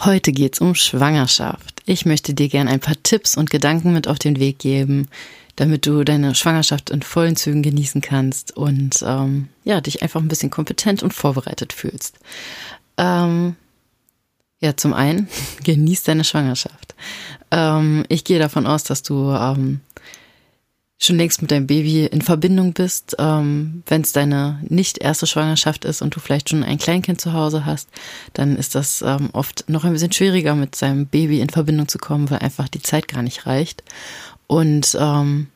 Heute geht's um Schwangerschaft. Ich möchte dir gerne ein paar Tipps und Gedanken mit auf den Weg geben, damit du deine Schwangerschaft in vollen Zügen genießen kannst und ähm, ja, dich einfach ein bisschen kompetent und vorbereitet fühlst. Ähm, ja, zum einen, genieß deine Schwangerschaft. Ähm, ich gehe davon aus, dass du ähm, schon längst mit deinem Baby in Verbindung bist, ähm, wenn es deine nicht erste Schwangerschaft ist und du vielleicht schon ein Kleinkind zu Hause hast, dann ist das ähm, oft noch ein bisschen schwieriger, mit seinem Baby in Verbindung zu kommen, weil einfach die Zeit gar nicht reicht. Und ähm,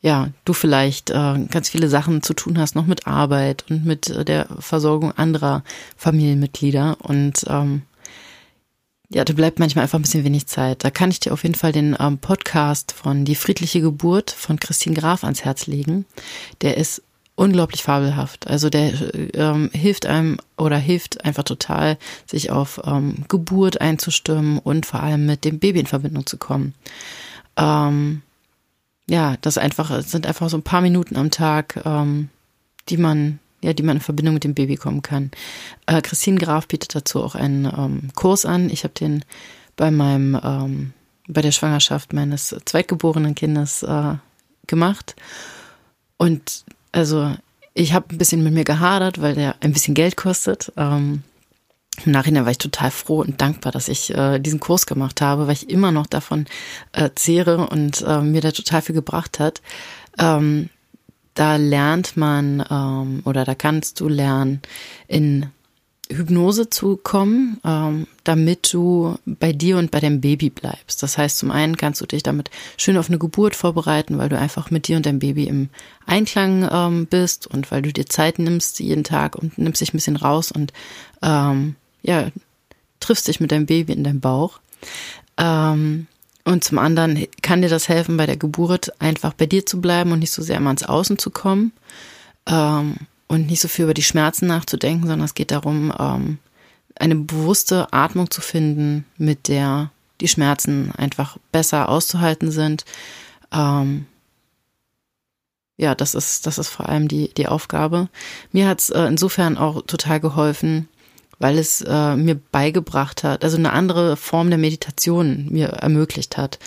ja, du vielleicht äh, ganz viele Sachen zu tun hast, noch mit Arbeit und mit äh, der Versorgung anderer Familienmitglieder. Und ähm, ja, da bleibt manchmal einfach ein bisschen wenig Zeit. Da kann ich dir auf jeden Fall den ähm, Podcast von Die friedliche Geburt von Christine Graf ans Herz legen. Der ist unglaublich fabelhaft. Also der ähm, hilft einem oder hilft einfach total, sich auf ähm, Geburt einzustimmen und vor allem mit dem Baby in Verbindung zu kommen. Ähm, ja, das einfach sind einfach so ein paar Minuten am Tag, ähm, die man ja, die man in Verbindung mit dem Baby kommen kann. Äh, Christine Graf bietet dazu auch einen ähm, Kurs an. Ich habe den bei meinem, ähm, bei der Schwangerschaft meines zweitgeborenen Kindes äh, gemacht. Und also ich habe ein bisschen mit mir gehadert, weil der ein bisschen Geld kostet. Ähm, Im Nachhinein war ich total froh und dankbar, dass ich äh, diesen Kurs gemacht habe, weil ich immer noch davon äh, zehre und äh, mir der total viel gebracht hat. Ähm, da lernt man ähm, oder da kannst du lernen, in Hypnose zu kommen, ähm, damit du bei dir und bei deinem Baby bleibst. Das heißt, zum einen kannst du dich damit schön auf eine Geburt vorbereiten, weil du einfach mit dir und deinem Baby im Einklang ähm, bist und weil du dir Zeit nimmst jeden Tag und nimmst dich ein bisschen raus und ähm, ja, triffst dich mit deinem Baby in deinem Bauch. Ähm, und zum anderen kann dir das helfen, bei der Geburt einfach bei dir zu bleiben und nicht so sehr immer ans Außen zu kommen ähm, und nicht so viel über die Schmerzen nachzudenken, sondern es geht darum, ähm, eine bewusste Atmung zu finden, mit der die Schmerzen einfach besser auszuhalten sind. Ähm, ja, das ist, das ist vor allem die, die Aufgabe. Mir hat es äh, insofern auch total geholfen, weil es äh, mir beigebracht hat, also eine andere Form der Meditation mir ermöglicht hat,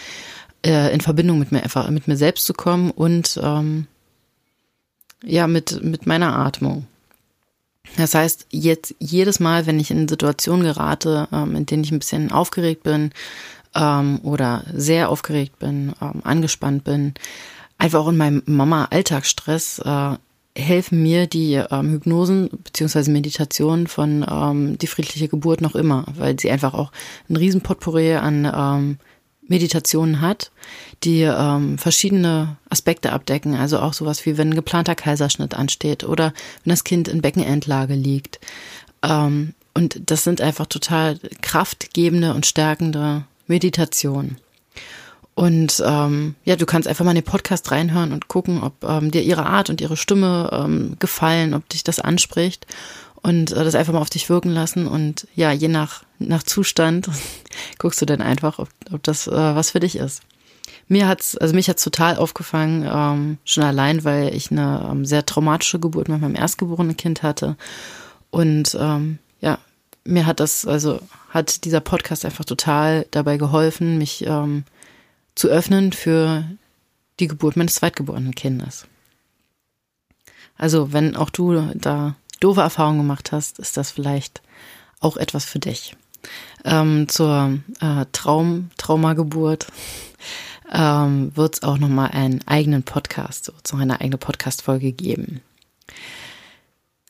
äh, in Verbindung mit mir einfach mit mir selbst zu kommen und ähm, ja mit mit meiner Atmung. Das heißt, jetzt jedes Mal, wenn ich in Situationen gerate, ähm, in denen ich ein bisschen aufgeregt bin ähm, oder sehr aufgeregt bin, ähm, angespannt bin, einfach auch in meinem Mama-Alltagsstress, äh, helfen mir die ähm, Hypnosen beziehungsweise Meditationen von ähm, die friedliche Geburt noch immer, weil sie einfach auch ein riesen Potpourri an ähm, Meditationen hat, die ähm, verschiedene Aspekte abdecken, also auch sowas wie wenn ein geplanter Kaiserschnitt ansteht oder wenn das Kind in Beckenendlage liegt. Ähm, und das sind einfach total kraftgebende und stärkende Meditationen. Und ähm, ja, du kannst einfach mal in den Podcast reinhören und gucken, ob ähm, dir ihre Art und ihre Stimme ähm, gefallen, ob dich das anspricht und äh, das einfach mal auf dich wirken lassen. Und ja, je nach, nach Zustand guckst du dann einfach, ob, ob das äh, was für dich ist. Mir hat's, also mich hat's total aufgefangen, ähm, schon allein, weil ich eine ähm, sehr traumatische Geburt mit meinem erstgeborenen Kind hatte. Und ähm, ja, mir hat das, also hat dieser Podcast einfach total dabei geholfen, mich ähm, zu öffnen für die Geburt meines zweitgeborenen Kindes. Also, wenn auch du da doofe Erfahrungen gemacht hast, ist das vielleicht auch etwas für dich. Ähm, zur äh, Traum, Traumageburt ähm, wird es auch nochmal einen eigenen Podcast, noch eine eigene Podcast-Folge geben.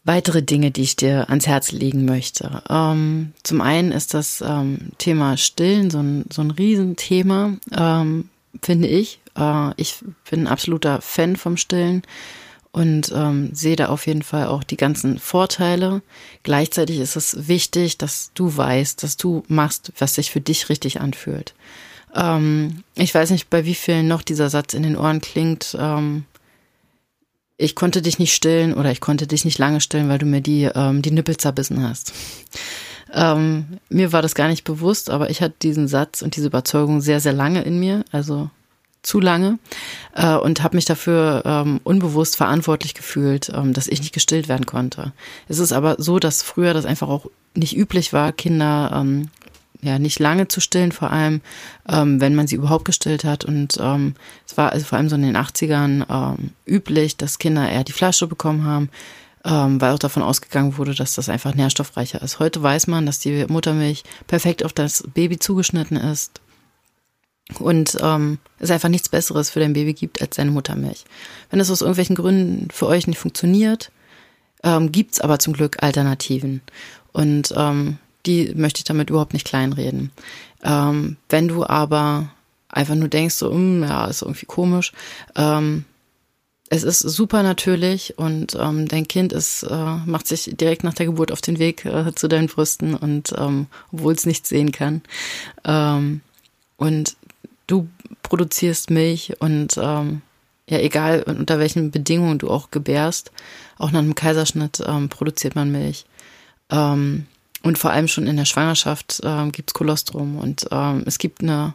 Weitere Dinge, die ich dir ans Herz legen möchte. Ähm, zum einen ist das ähm, Thema Stillen so ein, so ein Riesenthema, ähm, finde ich. Äh, ich bin ein absoluter Fan vom Stillen und ähm, sehe da auf jeden Fall auch die ganzen Vorteile. Gleichzeitig ist es wichtig, dass du weißt, dass du machst, was sich für dich richtig anfühlt. Ähm, ich weiß nicht, bei wie vielen noch dieser Satz in den Ohren klingt. Ähm, ich konnte dich nicht stillen oder ich konnte dich nicht lange stillen, weil du mir die, ähm, die Nippel zerbissen hast. Ähm, mir war das gar nicht bewusst, aber ich hatte diesen Satz und diese Überzeugung sehr, sehr lange in mir, also zu lange, äh, und habe mich dafür ähm, unbewusst verantwortlich gefühlt, ähm, dass ich nicht gestillt werden konnte. Es ist aber so, dass früher das einfach auch nicht üblich war, Kinder ähm, ja nicht lange zu stillen, vor allem ähm, wenn man sie überhaupt gestillt hat. Und ähm, es war also vor allem so in den 80ern ähm, üblich, dass Kinder eher die Flasche bekommen haben, ähm, weil auch davon ausgegangen wurde, dass das einfach nährstoffreicher ist. Heute weiß man, dass die Muttermilch perfekt auf das Baby zugeschnitten ist und ähm, es einfach nichts Besseres für dein Baby gibt als seine Muttermilch. Wenn es aus irgendwelchen Gründen für euch nicht funktioniert, ähm, gibt's aber zum Glück Alternativen. Und ähm, die möchte ich damit überhaupt nicht kleinreden. Ähm, wenn du aber einfach nur denkst, so, hm, ja, ist irgendwie komisch, ähm, es ist super natürlich und ähm, dein Kind ist, äh, macht sich direkt nach der Geburt auf den Weg äh, zu deinen Brüsten und ähm, obwohl es nichts sehen kann. Ähm, und du produzierst Milch und ähm, ja, egal unter welchen Bedingungen du auch gebärst, auch nach einem Kaiserschnitt ähm, produziert man Milch. Ähm, und vor allem schon in der Schwangerschaft ähm, gibt's Kolostrum. Und ähm, es gibt eine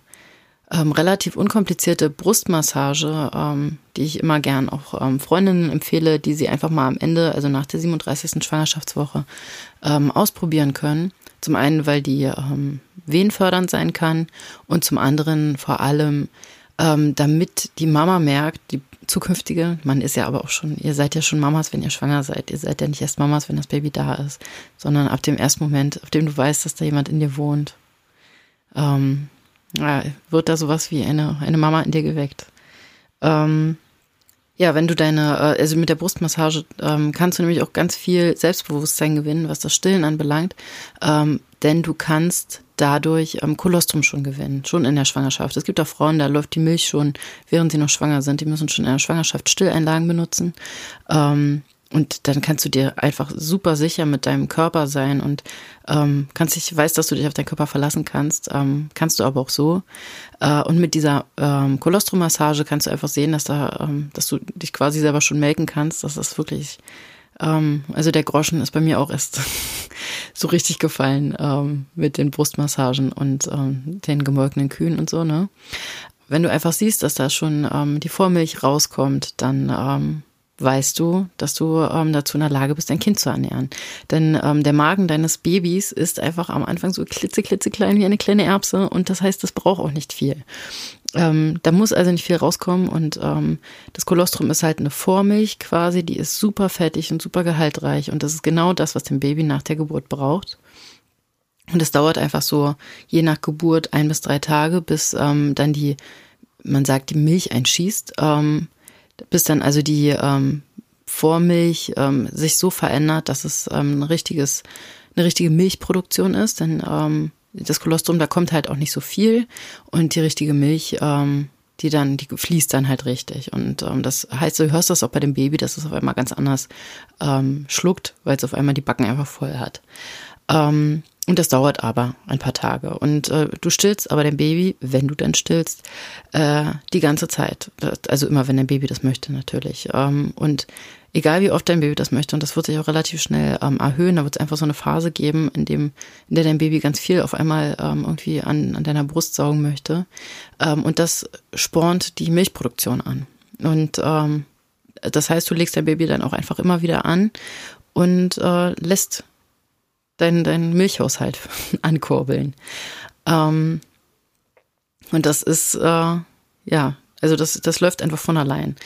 ähm, relativ unkomplizierte Brustmassage, ähm, die ich immer gern auch ähm, Freundinnen empfehle, die sie einfach mal am Ende, also nach der 37. Schwangerschaftswoche, ähm, ausprobieren können. Zum einen, weil die ähm, wehenfördernd sein kann und zum anderen vor allem, ähm, damit die Mama merkt, die zukünftige, man ist ja aber auch schon, ihr seid ja schon Mamas, wenn ihr schwanger seid. Ihr seid ja nicht erst Mamas, wenn das Baby da ist, sondern ab dem ersten Moment, auf dem du weißt, dass da jemand in dir wohnt, ähm, wird da sowas wie eine, eine Mama in dir geweckt. Ähm, ja, wenn du deine, äh, also mit der Brustmassage ähm, kannst du nämlich auch ganz viel Selbstbewusstsein gewinnen, was das Stillen anbelangt, ähm, denn du kannst dadurch ähm, Kolostrum schon gewinnen, schon in der Schwangerschaft. Es gibt auch Frauen, da läuft die Milch schon, während sie noch schwanger sind. Die müssen schon in der Schwangerschaft Stilleinlagen benutzen. Ähm, und dann kannst du dir einfach super sicher mit deinem Körper sein und ähm, kannst dich, weißt, dass du dich auf deinen Körper verlassen kannst, ähm, kannst du aber auch so. Äh, und mit dieser ähm, Kolostrum-Massage kannst du einfach sehen, dass da, ähm, dass du dich quasi selber schon melken kannst. Das ist wirklich, ähm, also der Groschen ist bei mir auch erst so richtig gefallen ähm, mit den Brustmassagen und ähm, den gemolkenen Kühen und so, ne? Wenn du einfach siehst, dass da schon ähm, die Vormilch rauskommt, dann ähm, weißt du, dass du ähm, dazu in der Lage bist, dein Kind zu ernähren. Denn ähm, der Magen deines Babys ist einfach am Anfang so klitze, klitze klein wie eine kleine Erbse und das heißt, das braucht auch nicht viel. Ähm, da muss also nicht viel rauskommen und ähm, das Kolostrum ist halt eine Vormilch quasi, die ist super fettig und super gehaltreich und das ist genau das, was dem Baby nach der Geburt braucht. Und es dauert einfach so, je nach Geburt, ein bis drei Tage, bis ähm, dann die, man sagt, die Milch einschießt. Ähm, bis dann also die ähm, Vormilch ähm, sich so verändert, dass es ähm, ein richtiges, eine richtige Milchproduktion ist. Denn ähm, das Kolostrum, da kommt halt auch nicht so viel und die richtige Milch, ähm, die dann, die fließt dann halt richtig. Und ähm, das heißt, du hörst das auch bei dem Baby, dass es auf einmal ganz anders ähm, schluckt, weil es auf einmal die Backen einfach voll hat. Ähm, und das dauert aber ein paar Tage. Und äh, du stillst aber dein Baby, wenn du dann stillst, äh, die ganze Zeit. Also immer, wenn dein Baby das möchte, natürlich. Ähm, und egal wie oft dein Baby das möchte, und das wird sich auch relativ schnell ähm, erhöhen, da wird es einfach so eine Phase geben, in, dem, in der dein Baby ganz viel auf einmal ähm, irgendwie an, an deiner Brust saugen möchte. Ähm, und das spornt die Milchproduktion an. Und ähm, das heißt, du legst dein Baby dann auch einfach immer wieder an und äh, lässt deinen dein Milchhaushalt ankurbeln. Ähm, und das ist, äh, ja, also das, das läuft einfach von allein.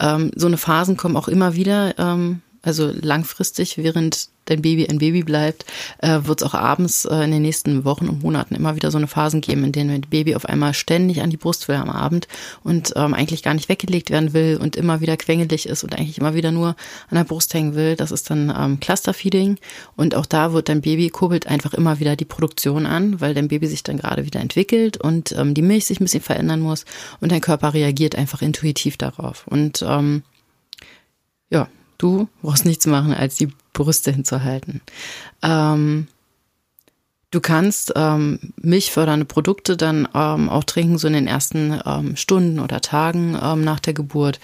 Ähm, so eine Phasen kommen auch immer wieder, ähm, also langfristig, während dein Baby ein Baby bleibt, äh, wird es auch abends äh, in den nächsten Wochen und Monaten immer wieder so eine Phasen geben, in denen das Baby auf einmal ständig an die Brust will am Abend und ähm, eigentlich gar nicht weggelegt werden will und immer wieder quengelig ist und eigentlich immer wieder nur an der Brust hängen will. Das ist dann ähm, Clusterfeeding und auch da wird dein Baby kurbelt einfach immer wieder die Produktion an, weil dein Baby sich dann gerade wieder entwickelt und ähm, die Milch sich ein bisschen verändern muss und dein Körper reagiert einfach intuitiv darauf und ähm, ja, du brauchst nichts machen, als die Brüste hinzuhalten. Ähm, Du kannst ähm, milchfördernde Produkte dann ähm, auch trinken, so in den ersten ähm, Stunden oder Tagen ähm, nach der Geburt.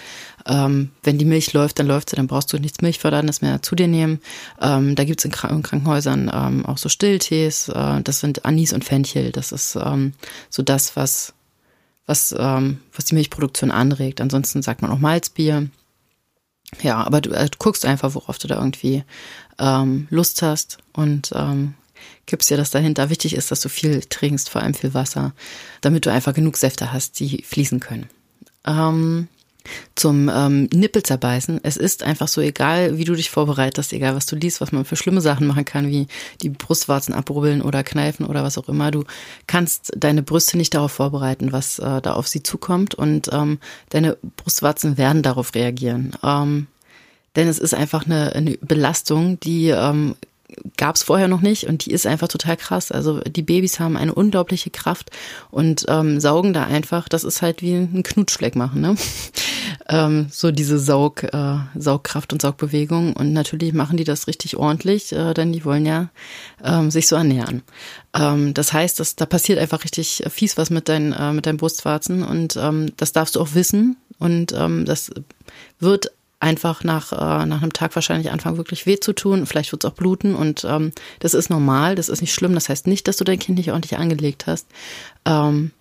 Ähm, wenn die Milch läuft, dann läuft sie, dann brauchst du nichts Milchförderndes mehr zu dir nehmen. Ähm, da gibt's in, Krank in Krankenhäusern auch so Stilltees. Äh, das sind Anis und Fenchel. Das ist so das, was, was, was die Milchproduktion anregt. Ansonsten sagt man auch Malzbier. Ja, aber du, äh, du guckst einfach, worauf du da irgendwie ähm, Lust hast und ähm, gibst dir das dahinter. Wichtig ist, dass du viel trinkst, vor allem viel Wasser, damit du einfach genug Säfte hast, die fließen können. Ähm, zum ähm, Nippel zerbeißen. Es ist einfach so, egal wie du dich vorbereitest, egal was du liest, was man für schlimme Sachen machen kann, wie die Brustwarzen abrubbeln oder kneifen oder was auch immer. Du kannst deine Brüste nicht darauf vorbereiten, was äh, da auf sie zukommt und ähm, deine Brustwarzen werden darauf reagieren. Ähm, denn es ist einfach eine, eine Belastung, die ähm, gab es vorher noch nicht und die ist einfach total krass. Also die Babys haben eine unglaubliche Kraft und ähm, saugen da einfach, das ist halt wie ein Knutschfleck machen, ne? ähm, so diese Saug, äh, Saugkraft und Saugbewegung und natürlich machen die das richtig ordentlich, äh, denn die wollen ja ähm, sich so ernähren. Ähm, das heißt, dass, da passiert einfach richtig fies was mit, deinen äh, mit deinen Brustwarzen und ähm, das darfst du auch wissen und ähm, das wird einfach nach, äh, nach einem Tag wahrscheinlich anfangen, wirklich weh zu tun. Vielleicht wird es auch bluten und ähm, das ist normal, das ist nicht schlimm. Das heißt nicht, dass du dein Kind nicht ordentlich angelegt hast. Ähm,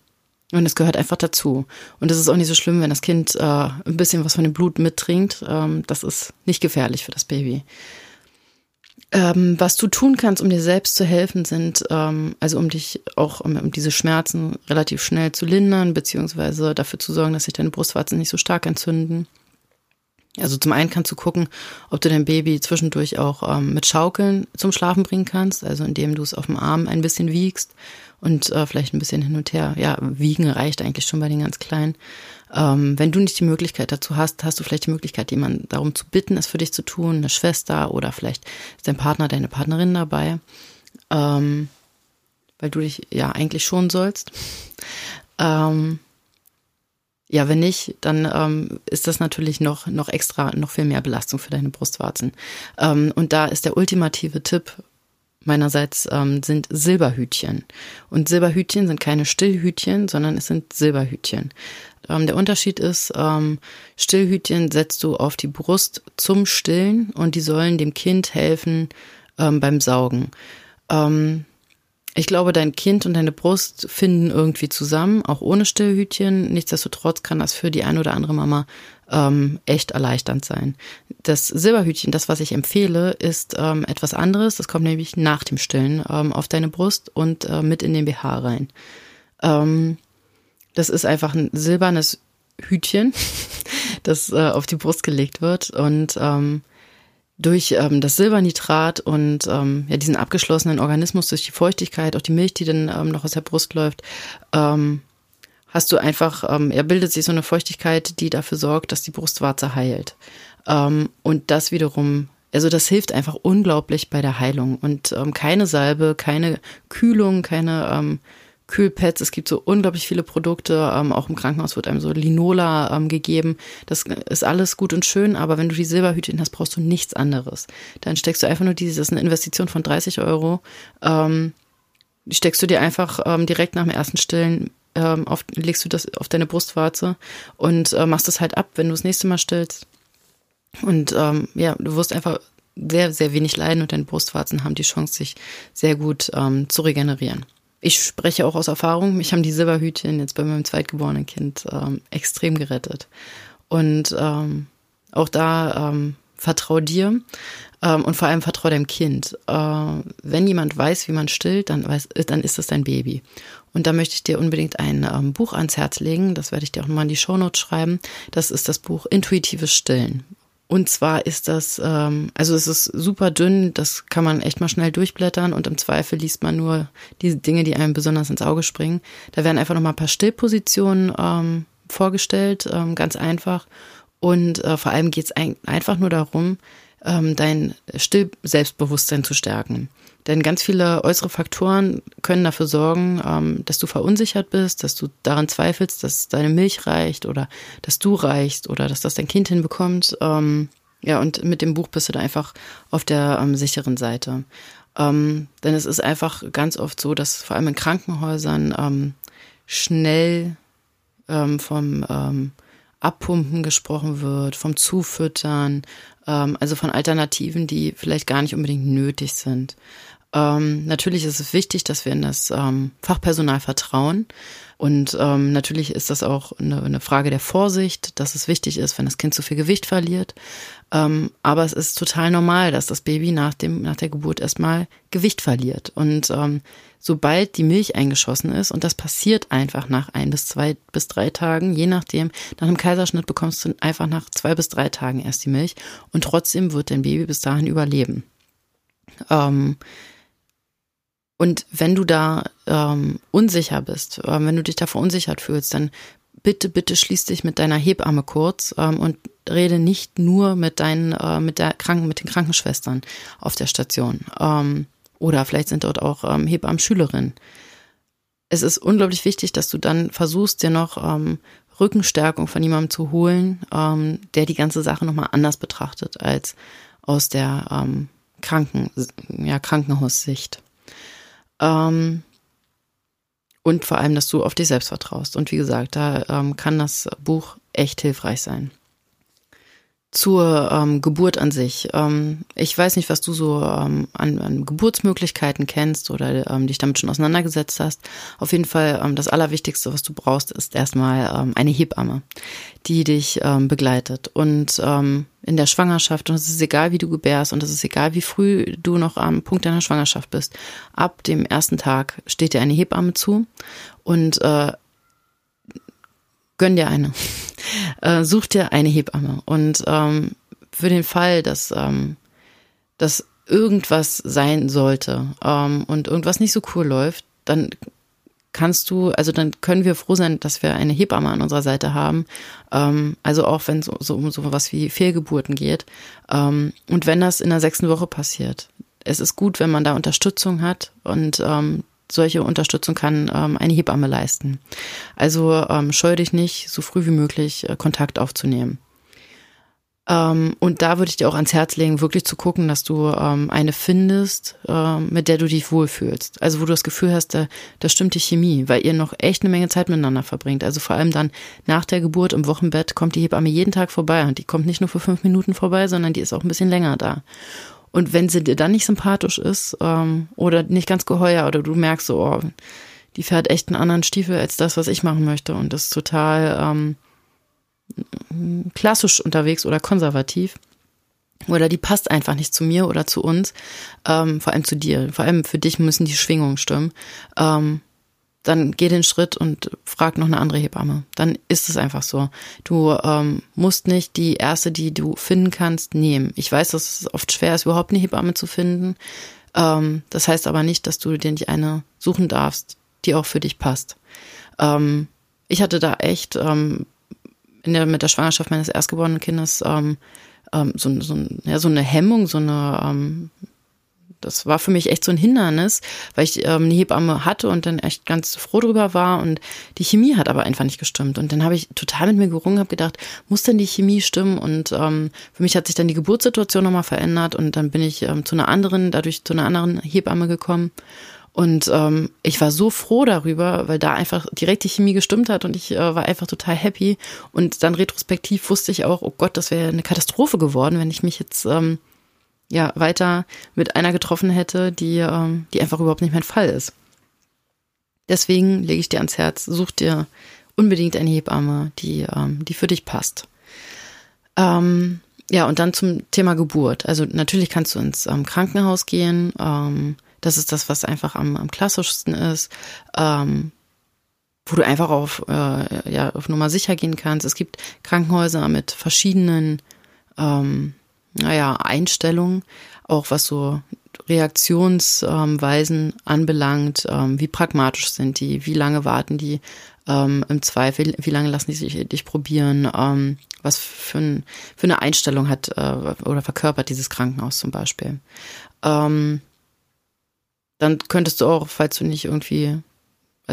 und es gehört einfach dazu. Und es ist auch nicht so schlimm, wenn das Kind äh, ein bisschen was von dem Blut mittrinkt. Ähm, das ist nicht gefährlich für das Baby. Ähm, was du tun kannst, um dir selbst zu helfen, sind, ähm, also um dich auch, um, um, diese Schmerzen relativ schnell zu lindern, beziehungsweise dafür zu sorgen, dass sich deine Brustwarzen nicht so stark entzünden. Also zum einen kannst du gucken, ob du dein Baby zwischendurch auch ähm, mit Schaukeln zum Schlafen bringen kannst, also indem du es auf dem Arm ein bisschen wiegst und äh, vielleicht ein bisschen hin und her. Ja, wiegen reicht eigentlich schon bei den ganz Kleinen. Ähm, wenn du nicht die Möglichkeit dazu hast, hast du vielleicht die Möglichkeit, jemanden darum zu bitten, es für dich zu tun, eine Schwester oder vielleicht ist dein Partner, deine Partnerin dabei, ähm, weil du dich ja eigentlich schon sollst. Ähm, ja, wenn nicht, dann ähm, ist das natürlich noch, noch extra, noch viel mehr Belastung für deine Brustwarzen. Ähm, und da ist der ultimative Tipp meinerseits ähm, sind Silberhütchen. Und Silberhütchen sind keine Stillhütchen, sondern es sind Silberhütchen. Ähm, der Unterschied ist, ähm, Stillhütchen setzt du auf die Brust zum Stillen und die sollen dem Kind helfen ähm, beim Saugen. Ähm, ich glaube, dein Kind und deine Brust finden irgendwie zusammen, auch ohne Stillhütchen. Nichtsdestotrotz kann das für die eine oder andere Mama ähm, echt erleichternd sein. Das Silberhütchen, das, was ich empfehle, ist ähm, etwas anderes. Das kommt nämlich nach dem Stillen ähm, auf deine Brust und äh, mit in den BH rein. Ähm, das ist einfach ein silbernes Hütchen, das äh, auf die Brust gelegt wird und ähm, durch ähm, das Silbernitrat und ähm, ja, diesen abgeschlossenen Organismus, durch die Feuchtigkeit, auch die Milch, die dann ähm, noch aus der Brust läuft, ähm, hast du einfach, ähm, er bildet sich so eine Feuchtigkeit, die dafür sorgt, dass die Brustwarze heilt. Ähm, und das wiederum, also das hilft einfach unglaublich bei der Heilung. Und ähm, keine Salbe, keine Kühlung, keine ähm, Kühlpads. Es gibt so unglaublich viele Produkte. Ähm, auch im Krankenhaus wird einem so Linola ähm, gegeben. Das ist alles gut und schön, aber wenn du die Silberhütchen hast, brauchst du nichts anderes. Dann steckst du einfach nur diese, das ist eine Investition von 30 Euro. Ähm, die steckst du dir einfach ähm, direkt nach dem ersten Stillen ähm, auf, legst du das auf deine Brustwarze und äh, machst es halt ab, wenn du das nächste Mal stillst. Und ähm, ja, du wirst einfach sehr, sehr wenig leiden und deine Brustwarzen haben die Chance, sich sehr gut ähm, zu regenerieren. Ich spreche auch aus Erfahrung. Mich haben die Silberhütchen jetzt bei meinem zweitgeborenen Kind ähm, extrem gerettet. Und ähm, auch da ähm, vertrau dir ähm, und vor allem vertrau deinem Kind. Äh, wenn jemand weiß, wie man stillt, dann, weiß, dann ist das dein Baby. Und da möchte ich dir unbedingt ein ähm, Buch ans Herz legen. Das werde ich dir auch nochmal in die Shownotes schreiben. Das ist das Buch Intuitives Stillen und zwar ist das, ähm, also es ist super dünn, das kann man echt mal schnell durchblättern und im Zweifel liest man nur diese Dinge, die einem besonders ins Auge springen. Da werden einfach nochmal ein paar Stillpositionen ähm, vorgestellt, ähm, ganz einfach. Und äh, vor allem geht es ein, einfach nur darum, ähm, dein Still-Selbstbewusstsein zu stärken. Denn ganz viele äußere Faktoren können dafür sorgen, ähm, dass du verunsichert bist, dass du daran zweifelst, dass deine Milch reicht oder dass du reichst oder dass das dein Kind hinbekommt. Ähm, ja, und mit dem Buch bist du da einfach auf der ähm, sicheren Seite. Ähm, denn es ist einfach ganz oft so, dass vor allem in Krankenhäusern ähm, schnell ähm, vom Abpumpen gesprochen wird, vom Zufüttern, also von Alternativen, die vielleicht gar nicht unbedingt nötig sind. Ähm, natürlich ist es wichtig, dass wir in das ähm, Fachpersonal vertrauen. Und ähm, natürlich ist das auch eine, eine, Frage der Vorsicht, dass es wichtig ist, wenn das Kind zu viel Gewicht verliert. Ähm, aber es ist total normal, dass das Baby nach, dem, nach der Geburt erstmal Gewicht verliert. Und ähm, sobald die Milch eingeschossen ist, und das passiert einfach nach ein bis zwei bis drei Tagen, je nachdem, nach einem Kaiserschnitt bekommst du einfach nach zwei bis drei Tagen erst die Milch und trotzdem wird dein Baby bis dahin überleben. Ähm, und wenn du da ähm, unsicher bist, äh, wenn du dich da verunsichert fühlst, dann bitte, bitte schließ dich mit deiner Hebamme kurz ähm, und rede nicht nur mit deinen, äh, mit der Kranken, mit den Krankenschwestern auf der Station. Ähm, oder vielleicht sind dort auch ähm, Hebammen-Schülerinnen. Es ist unglaublich wichtig, dass du dann versuchst, dir noch ähm, Rückenstärkung von jemandem zu holen, ähm, der die ganze Sache nochmal anders betrachtet als aus der ähm, Kranken, ja, Krankenhaussicht. Ähm, und vor allem, dass du auf dich selbst vertraust. Und wie gesagt, da ähm, kann das Buch echt hilfreich sein zur ähm, Geburt an sich. Ähm, ich weiß nicht, was du so ähm, an, an Geburtsmöglichkeiten kennst oder ähm, dich damit schon auseinandergesetzt hast. Auf jeden Fall ähm, das Allerwichtigste, was du brauchst, ist erstmal ähm, eine Hebamme, die dich ähm, begleitet. Und ähm, in der Schwangerschaft, und es ist egal, wie du gebärst, und es ist egal, wie früh du noch am Punkt deiner Schwangerschaft bist, ab dem ersten Tag steht dir eine Hebamme zu und äh, gönn dir eine. Äh, such dir eine Hebamme. Und ähm, für den Fall, dass, ähm, dass irgendwas sein sollte ähm, und irgendwas nicht so cool läuft, dann kannst du, also dann können wir froh sein, dass wir eine Hebamme an unserer Seite haben. Ähm, also auch wenn es so, um so was wie Fehlgeburten geht. Ähm, und wenn das in der sechsten Woche passiert. Es ist gut, wenn man da Unterstützung hat und ähm, solche Unterstützung kann ähm, eine Hebamme leisten. Also ähm, scheu dich nicht, so früh wie möglich äh, Kontakt aufzunehmen. Ähm, und da würde ich dir auch ans Herz legen, wirklich zu gucken, dass du ähm, eine findest, äh, mit der du dich wohlfühlst. Also wo du das Gefühl hast, da, da stimmt die Chemie, weil ihr noch echt eine Menge Zeit miteinander verbringt. Also vor allem dann nach der Geburt im Wochenbett kommt die Hebamme jeden Tag vorbei und die kommt nicht nur für fünf Minuten vorbei, sondern die ist auch ein bisschen länger da. Und wenn sie dir dann nicht sympathisch ist ähm, oder nicht ganz geheuer oder du merkst so, oh, die fährt echt einen anderen Stiefel als das, was ich machen möchte und ist total ähm, klassisch unterwegs oder konservativ. Oder die passt einfach nicht zu mir oder zu uns, ähm, vor allem zu dir. Vor allem für dich müssen die Schwingungen stimmen. Ähm, dann geh den Schritt und frag noch eine andere Hebamme. Dann ist es einfach so. Du ähm, musst nicht die erste, die du finden kannst, nehmen. Ich weiß, dass es oft schwer ist, überhaupt eine Hebamme zu finden. Ähm, das heißt aber nicht, dass du dir nicht eine suchen darfst, die auch für dich passt. Ähm, ich hatte da echt ähm, in der, mit der Schwangerschaft meines erstgeborenen Kindes ähm, ähm, so, so, ja, so eine Hemmung, so eine ähm, das war für mich echt so ein Hindernis, weil ich ähm, eine Hebamme hatte und dann echt ganz froh drüber war und die Chemie hat aber einfach nicht gestimmt. Und dann habe ich total mit mir gerungen, habe gedacht, muss denn die Chemie stimmen? Und ähm, für mich hat sich dann die Geburtssituation nochmal verändert und dann bin ich ähm, zu einer anderen, dadurch zu einer anderen Hebamme gekommen. Und ähm, ich war so froh darüber, weil da einfach direkt die Chemie gestimmt hat und ich äh, war einfach total happy. Und dann retrospektiv wusste ich auch, oh Gott, das wäre eine Katastrophe geworden, wenn ich mich jetzt ähm, ja weiter mit einer getroffen hätte, die, ähm, die einfach überhaupt nicht mein Fall ist. Deswegen lege ich dir ans Herz, such dir unbedingt eine Hebamme, die, ähm, die für dich passt. Ähm, ja, und dann zum Thema Geburt. Also natürlich kannst du ins ähm, Krankenhaus gehen. Ähm, das ist das, was einfach am, am klassischsten ist. Ähm, wo du einfach auf, äh, ja, auf Nummer sicher gehen kannst. Es gibt Krankenhäuser mit verschiedenen ähm, naja, Einstellung, auch was so Reaktionsweisen anbelangt, ähm, wie pragmatisch sind die, wie lange warten die ähm, im Zweifel, wie lange lassen die sich dich probieren, ähm, was für, ein, für eine Einstellung hat äh, oder verkörpert dieses Krankenhaus zum Beispiel. dann könntest du auch, falls du nicht irgendwie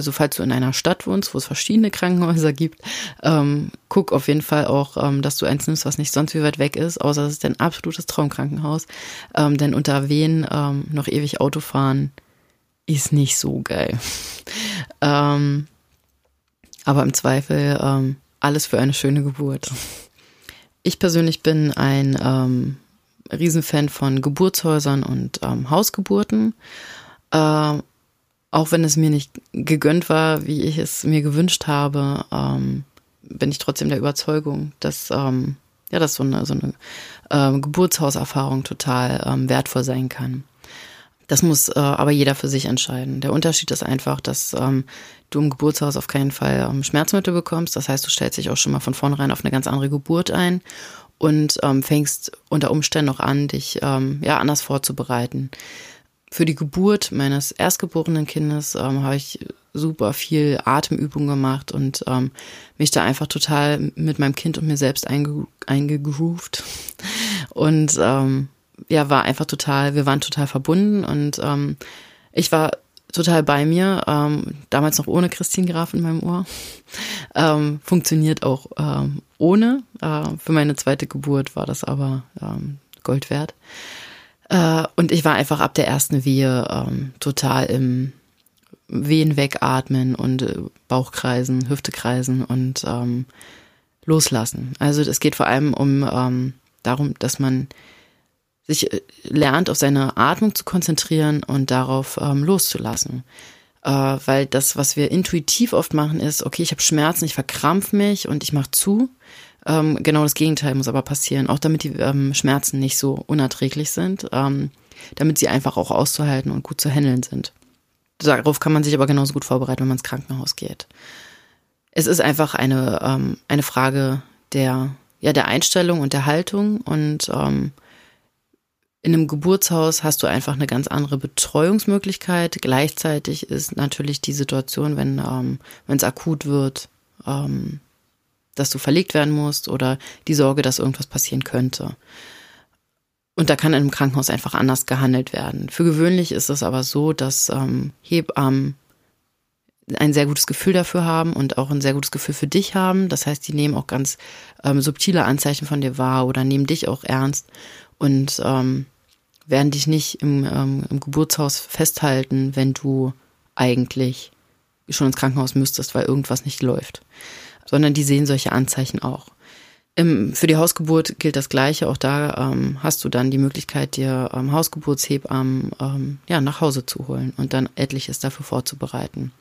also falls du in einer Stadt wohnst, wo es verschiedene Krankenhäuser gibt, ähm, guck auf jeden Fall auch, ähm, dass du eins nimmst, was nicht sonst wie weit weg ist, außer es ist dein absolutes Traumkrankenhaus. Ähm, denn unter wen ähm, noch ewig Auto fahren ist nicht so geil. ähm, aber im Zweifel ähm, alles für eine schöne Geburt. Ich persönlich bin ein ähm, Riesenfan von Geburtshäusern und ähm, Hausgeburten. Äh, auch wenn es mir nicht gegönnt war, wie ich es mir gewünscht habe, ähm, bin ich trotzdem der Überzeugung, dass ähm, ja, dass so eine, so eine äh, Geburtshauserfahrung total ähm, wertvoll sein kann. Das muss äh, aber jeder für sich entscheiden. Der Unterschied ist einfach, dass ähm, du im Geburtshaus auf keinen Fall ähm, Schmerzmittel bekommst. Das heißt, du stellst dich auch schon mal von vornherein auf eine ganz andere Geburt ein und ähm, fängst unter Umständen auch an, dich ähm, ja anders vorzubereiten. Für die Geburt meines erstgeborenen Kindes ähm, habe ich super viel Atemübung gemacht und ähm, mich da einfach total mit meinem Kind und mir selbst einge eingegroovt. Und ähm, ja, war einfach total, wir waren total verbunden und ähm, ich war total bei mir, ähm, damals noch ohne Christine Graf in meinem Ohr. Ähm, funktioniert auch ähm, ohne. Äh, für meine zweite Geburt war das aber ähm, Gold wert. Äh, und ich war einfach ab der ersten Wehe ähm, total im Wehen wegatmen und äh, Bauchkreisen, Hüftekreisen und ähm, loslassen. Also es geht vor allem um ähm, darum, dass man sich äh, lernt, auf seine Atmung zu konzentrieren und darauf ähm, loszulassen. Äh, weil das, was wir intuitiv oft machen, ist, okay, ich habe Schmerzen, ich verkrampf mich und ich mache zu. Ähm, genau das Gegenteil muss aber passieren, auch damit die ähm, Schmerzen nicht so unerträglich sind, ähm, damit sie einfach auch auszuhalten und gut zu handeln sind. Darauf kann man sich aber genauso gut vorbereiten, wenn man ins Krankenhaus geht. Es ist einfach eine, ähm, eine Frage der, ja, der Einstellung und der Haltung und ähm, in einem Geburtshaus hast du einfach eine ganz andere Betreuungsmöglichkeit. Gleichzeitig ist natürlich die Situation, wenn ähm, es akut wird, ähm, dass du verlegt werden musst oder die Sorge, dass irgendwas passieren könnte. Und da kann in einem Krankenhaus einfach anders gehandelt werden. Für gewöhnlich ist es aber so, dass ähm, Hebammen ein sehr gutes Gefühl dafür haben und auch ein sehr gutes Gefühl für dich haben. Das heißt, die nehmen auch ganz ähm, subtile Anzeichen von dir wahr oder nehmen dich auch ernst und ähm, werden dich nicht im, ähm, im Geburtshaus festhalten, wenn du eigentlich schon ins Krankenhaus müsstest, weil irgendwas nicht läuft. Sondern die sehen solche Anzeichen auch. Im, für die Hausgeburt gilt das Gleiche. Auch da ähm, hast du dann die Möglichkeit, dir ähm, Hausgeburtshebammen ähm, ja, nach Hause zu holen und dann etliches dafür vorzubereiten.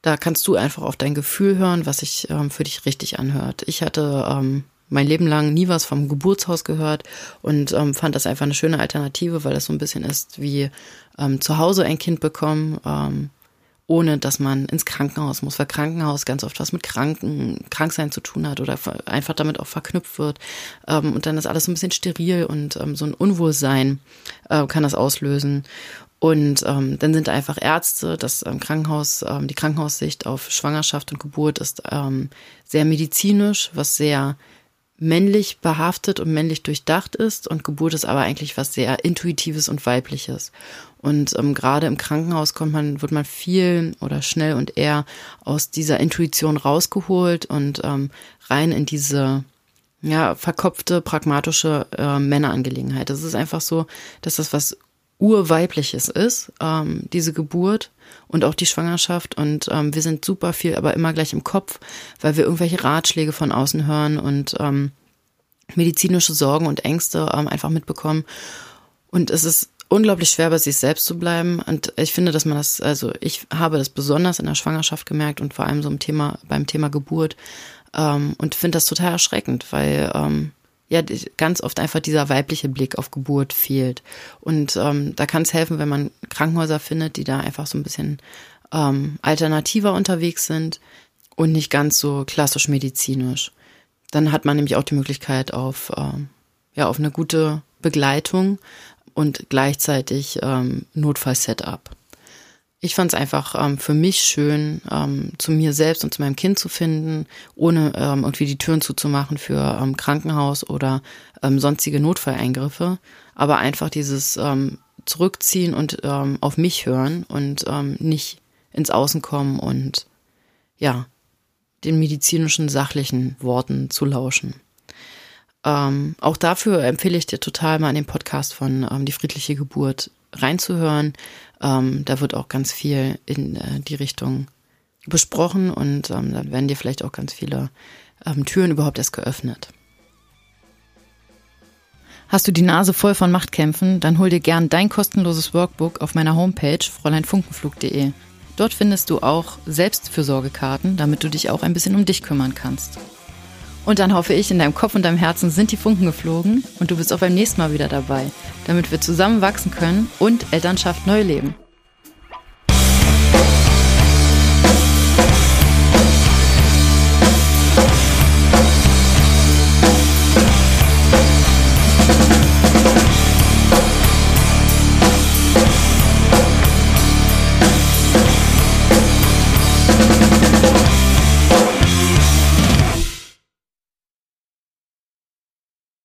Da kannst du einfach auf dein Gefühl hören, was sich ähm, für dich richtig anhört. Ich hatte ähm, mein Leben lang nie was vom Geburtshaus gehört und ähm, fand das einfach eine schöne Alternative, weil das so ein bisschen ist wie ähm, zu Hause ein Kind bekommen, ähm, ohne dass man ins Krankenhaus muss, weil Krankenhaus ganz oft was mit Kranken, Kranksein zu tun hat oder einfach damit auch verknüpft wird. Ähm, und dann ist alles so ein bisschen steril und ähm, so ein Unwohlsein äh, kann das auslösen. Und ähm, dann sind einfach Ärzte, das ähm, Krankenhaus, ähm, die Krankenhaussicht auf Schwangerschaft und Geburt ist ähm, sehr medizinisch, was sehr männlich behaftet und männlich durchdacht ist und Geburt ist aber eigentlich was sehr Intuitives und Weibliches. Und ähm, gerade im Krankenhaus kommt man, wird man viel oder schnell und eher aus dieser Intuition rausgeholt und ähm, rein in diese ja, verkopfte, pragmatische äh, Männerangelegenheit. Es ist einfach so, dass das was urweibliches ist, ähm, diese Geburt und auch die Schwangerschaft. Und ähm, wir sind super viel, aber immer gleich im Kopf, weil wir irgendwelche Ratschläge von außen hören und ähm, medizinische Sorgen und Ängste ähm, einfach mitbekommen. Und es ist unglaublich schwer, bei sich selbst zu bleiben. Und ich finde, dass man das, also ich habe das besonders in der Schwangerschaft gemerkt und vor allem so im Thema, beim Thema Geburt. Ähm, und finde das total erschreckend, weil ähm, ja ganz oft einfach dieser weibliche Blick auf Geburt fehlt. Und ähm, da kann es helfen, wenn man Krankenhäuser findet, die da einfach so ein bisschen ähm, alternativer unterwegs sind und nicht ganz so klassisch medizinisch. Dann hat man nämlich auch die Möglichkeit auf, ähm, ja, auf eine gute Begleitung und gleichzeitig ähm, Notfall-Setup. Ich fand es einfach ähm, für mich schön, ähm, zu mir selbst und zu meinem Kind zu finden, ohne ähm, irgendwie die Türen zuzumachen für ähm, Krankenhaus oder ähm, sonstige Notfalleingriffe, aber einfach dieses ähm, Zurückziehen und ähm, auf mich hören und ähm, nicht ins Außen kommen und ja, den medizinischen, sachlichen Worten zu lauschen. Ähm, auch dafür empfehle ich dir total mal in den Podcast von ähm, Die friedliche Geburt reinzuhören. Ähm, da wird auch ganz viel in äh, die Richtung besprochen und ähm, dann werden dir vielleicht auch ganz viele ähm, Türen überhaupt erst geöffnet. Hast du die Nase voll von Machtkämpfen, dann hol dir gern dein kostenloses Workbook auf meiner Homepage fräuleinfunkenflug.de. Dort findest du auch Selbstfürsorgekarten, damit du dich auch ein bisschen um dich kümmern kannst. Und dann hoffe ich, in deinem Kopf und deinem Herzen sind die Funken geflogen und du bist auch beim nächsten Mal wieder dabei, damit wir zusammen wachsen können und Elternschaft neu leben.